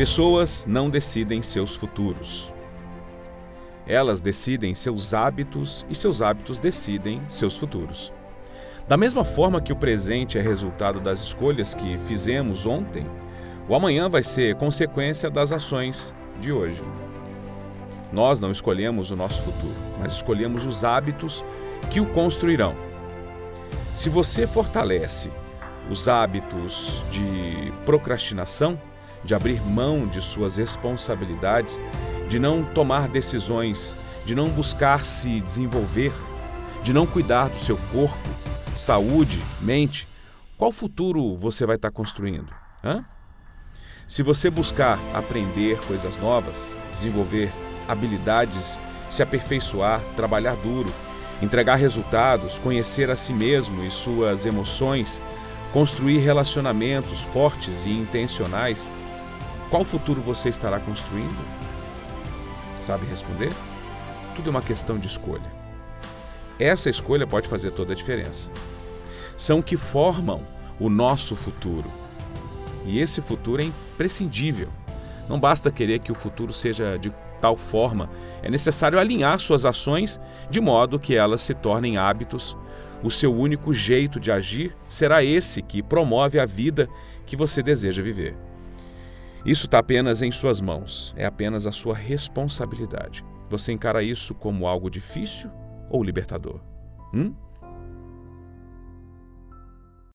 Pessoas não decidem seus futuros. Elas decidem seus hábitos e seus hábitos decidem seus futuros. Da mesma forma que o presente é resultado das escolhas que fizemos ontem, o amanhã vai ser consequência das ações de hoje. Nós não escolhemos o nosso futuro, mas escolhemos os hábitos que o construirão. Se você fortalece os hábitos de procrastinação, de abrir mão de suas responsabilidades, de não tomar decisões, de não buscar se desenvolver, de não cuidar do seu corpo, saúde, mente, qual futuro você vai estar construindo? Hã? Se você buscar aprender coisas novas, desenvolver habilidades, se aperfeiçoar, trabalhar duro, entregar resultados, conhecer a si mesmo e suas emoções, construir relacionamentos fortes e intencionais, qual futuro você estará construindo? Sabe responder? Tudo é uma questão de escolha. Essa escolha pode fazer toda a diferença. São que formam o nosso futuro. E esse futuro é imprescindível. Não basta querer que o futuro seja de tal forma, é necessário alinhar suas ações de modo que elas se tornem hábitos. O seu único jeito de agir será esse que promove a vida que você deseja viver. Isso está apenas em suas mãos, é apenas a sua responsabilidade. Você encara isso como algo difícil ou libertador? Hum?